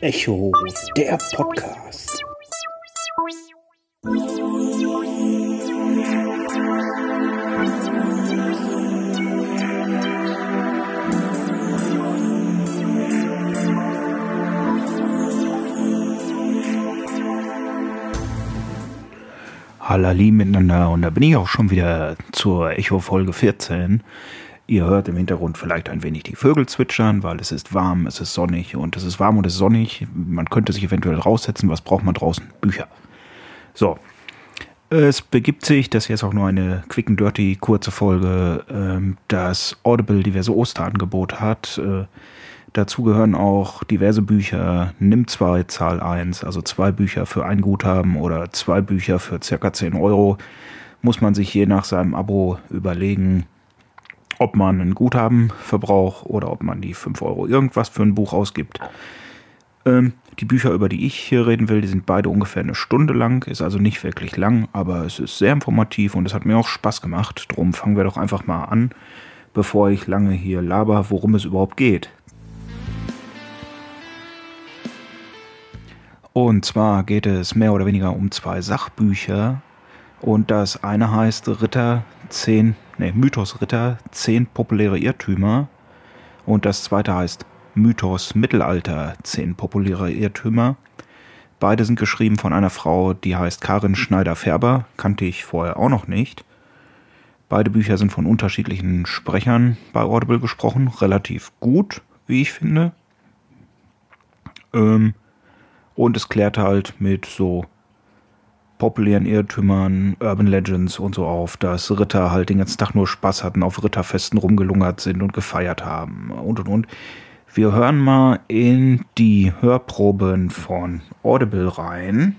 Echo, der Podcast. Halali miteinander und da bin ich auch schon wieder zur Echo Folge 14. Ihr hört im Hintergrund vielleicht ein wenig die Vögel zwitschern, weil es ist warm, es ist sonnig und es ist warm und es ist sonnig. Man könnte sich eventuell raussetzen. Was braucht man draußen? Bücher. So. Es begibt sich, das hier ist auch nur eine quick and dirty kurze Folge, ähm, dass Audible diverse Osterangebote hat. Äh, dazu gehören auch diverse Bücher. Nimm zwei, Zahl 1, also zwei Bücher für ein Guthaben oder zwei Bücher für circa 10 Euro. Muss man sich je nach seinem Abo überlegen, ob man ein Guthaben verbraucht oder ob man die 5 Euro irgendwas für ein Buch ausgibt. Ähm, die Bücher, über die ich hier reden will, die sind beide ungefähr eine Stunde lang, ist also nicht wirklich lang, aber es ist sehr informativ und es hat mir auch Spaß gemacht. Drum fangen wir doch einfach mal an, bevor ich lange hier laber, worum es überhaupt geht. Und zwar geht es mehr oder weniger um zwei Sachbücher. Und das eine heißt Ritter 10 nee, Mythos Ritter, 10 populäre Irrtümer. Und das zweite heißt Mythos Mittelalter, 10 populäre Irrtümer. Beide sind geschrieben von einer Frau, die heißt Karin Schneider-Färber, kannte ich vorher auch noch nicht. Beide Bücher sind von unterschiedlichen Sprechern bei Audible gesprochen, relativ gut, wie ich finde. Ähm, und es klärt halt mit so populären Irrtümern, Urban Legends und so auf, dass Ritter halt den ganzen Tag nur Spaß hatten, auf Ritterfesten rumgelungert sind und gefeiert haben und und und. Wir hören mal in die Hörproben von Audible rein.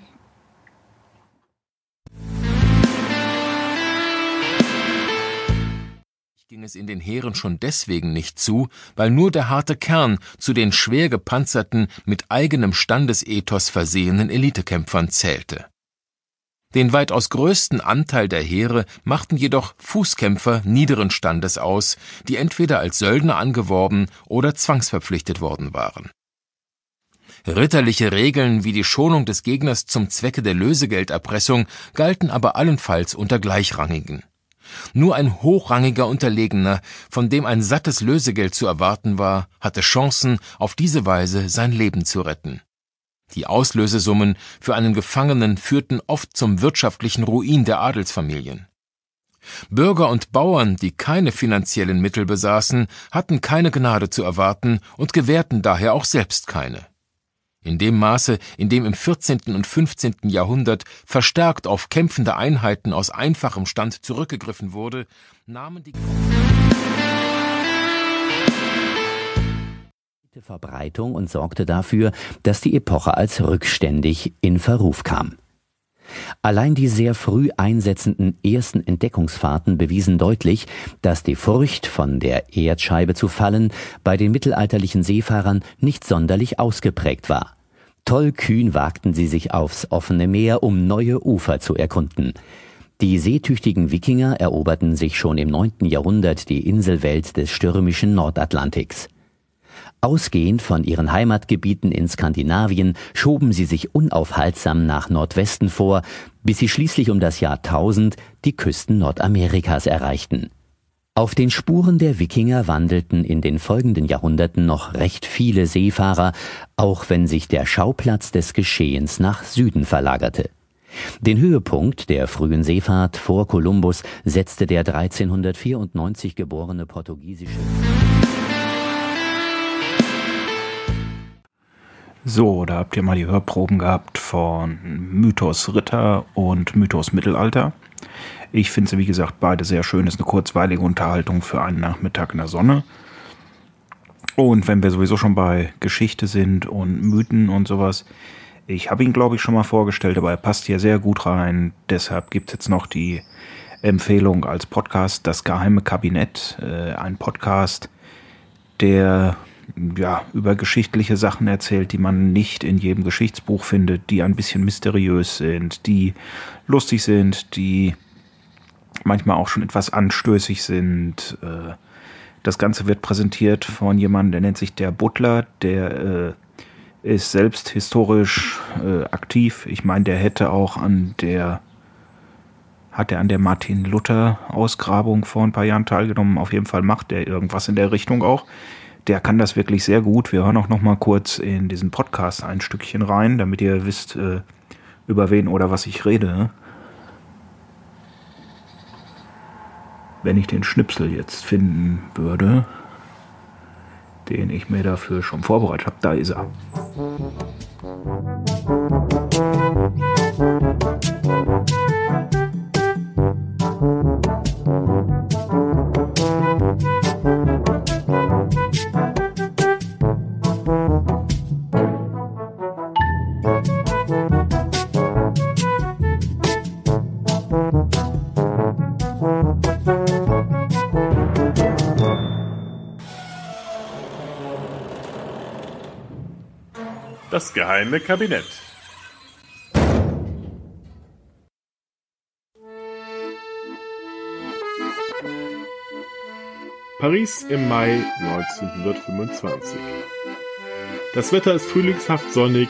ging es in den Heeren schon deswegen nicht zu, weil nur der harte Kern zu den schwer gepanzerten, mit eigenem Standesethos versehenen Elitekämpfern zählte. Den weitaus größten Anteil der Heere machten jedoch Fußkämpfer niederen Standes aus, die entweder als Söldner angeworben oder zwangsverpflichtet worden waren. Ritterliche Regeln wie die Schonung des Gegners zum Zwecke der Lösegelderpressung galten aber allenfalls unter Gleichrangigen. Nur ein hochrangiger Unterlegener, von dem ein sattes Lösegeld zu erwarten war, hatte Chancen, auf diese Weise sein Leben zu retten. Die Auslösesummen für einen Gefangenen führten oft zum wirtschaftlichen Ruin der Adelsfamilien. Bürger und Bauern, die keine finanziellen Mittel besaßen, hatten keine Gnade zu erwarten und gewährten daher auch selbst keine. In dem Maße, in dem im 14. und 15. Jahrhundert verstärkt auf kämpfende Einheiten aus einfachem Stand zurückgegriffen wurde, nahmen die Verbreitung und sorgte dafür, dass die Epoche als rückständig in Verruf kam. Allein die sehr früh einsetzenden ersten Entdeckungsfahrten bewiesen deutlich, dass die Furcht, von der Erdscheibe zu fallen, bei den mittelalterlichen Seefahrern nicht sonderlich ausgeprägt war. Tollkühn wagten sie sich aufs offene Meer, um neue Ufer zu erkunden. Die seetüchtigen Wikinger eroberten sich schon im neunten Jahrhundert die Inselwelt des stürmischen Nordatlantiks. Ausgehend von ihren Heimatgebieten in Skandinavien schoben sie sich unaufhaltsam nach Nordwesten vor, bis sie schließlich um das Jahr 1000 die Küsten Nordamerikas erreichten. Auf den Spuren der Wikinger wandelten in den folgenden Jahrhunderten noch recht viele Seefahrer, auch wenn sich der Schauplatz des Geschehens nach Süden verlagerte. Den Höhepunkt der frühen Seefahrt vor Kolumbus setzte der 1394 geborene portugiesische So, da habt ihr mal die Hörproben gehabt von Mythos Ritter und Mythos Mittelalter. Ich finde sie, wie gesagt, beide sehr schön. Ist eine kurzweilige Unterhaltung für einen Nachmittag in der Sonne. Und wenn wir sowieso schon bei Geschichte sind und Mythen und sowas, ich habe ihn, glaube ich, schon mal vorgestellt, aber er passt hier sehr gut rein. Deshalb gibt es jetzt noch die Empfehlung als Podcast Das geheime Kabinett. Äh, ein Podcast, der ja, über geschichtliche Sachen erzählt, die man nicht in jedem Geschichtsbuch findet, die ein bisschen mysteriös sind, die lustig sind, die manchmal auch schon etwas anstößig sind. Äh, Das Ganze wird präsentiert von jemandem, der nennt sich der Butler, der äh, ist selbst historisch äh, aktiv. Ich meine, der hätte auch an der hat er an der Martin Luther Ausgrabung vor ein paar Jahren teilgenommen. Auf jeden Fall macht er irgendwas in der Richtung auch. Der kann das wirklich sehr gut. Wir hören auch noch mal kurz in diesen Podcast ein Stückchen rein, damit ihr wisst, äh, über wen oder was ich rede. Wenn ich den Schnipsel jetzt finden würde, den ich mir dafür schon vorbereitet habe, da ist er. Das geheime Kabinett. Paris im Mai 1925. Das Wetter ist frühlingshaft sonnig.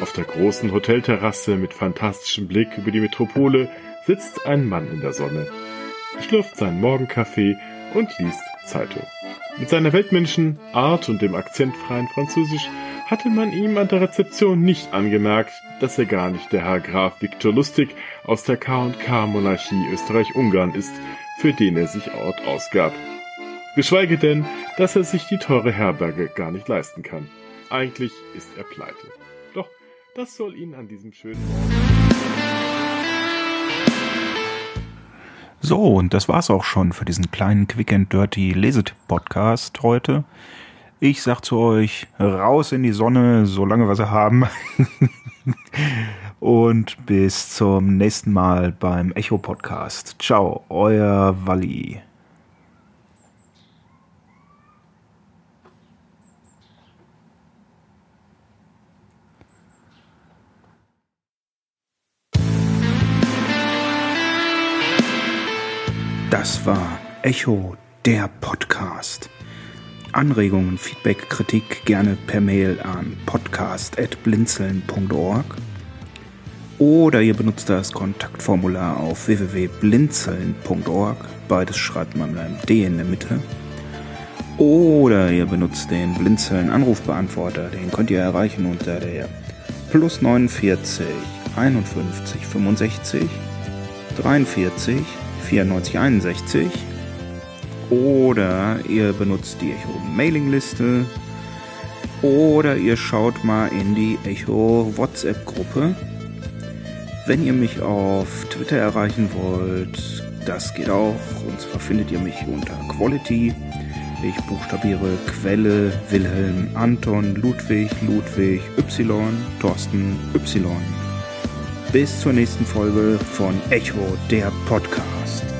Auf der großen Hotelterrasse mit fantastischem Blick über die Metropole sitzt ein Mann in der Sonne, schlürft seinen Morgenkaffee und liest Zeitung. Mit seiner weltmenschen Art und dem akzentfreien Französisch hatte man ihm an der Rezeption nicht angemerkt, dass er gar nicht der Herr Graf Viktor Lustig aus der K&K-Monarchie Österreich-Ungarn ist, für den er sich Ort ausgab. Geschweige denn, dass er sich die teure Herberge gar nicht leisten kann. Eigentlich ist er pleite. Doch das soll ihn an diesem schönen So, und das war's auch schon für diesen kleinen Quick and Dirty Lesetipp-Podcast heute. Ich sag zu euch, raus in die Sonne, solange wir sie haben. Und bis zum nächsten Mal beim Echo Podcast. Ciao, euer Walli. Das war Echo, der Podcast. Anregungen, Feedback, Kritik gerne per Mail an podcast.blinzeln.org oder ihr benutzt das Kontaktformular auf www.blinzeln.org. Beides schreibt man mit einem D in der Mitte. Oder ihr benutzt den Blinzeln Anrufbeantworter. Den könnt ihr erreichen unter der plus 49 51 65 43 94 61 oder ihr benutzt die Echo Mailingliste oder ihr schaut mal in die Echo WhatsApp Gruppe. Wenn ihr mich auf Twitter erreichen wollt, das geht auch. Und zwar findet ihr mich unter Quality. Ich buchstabiere Quelle, Wilhelm, Anton, Ludwig, Ludwig, Y, Thorsten, Y. Bis zur nächsten Folge von Echo, der Podcast.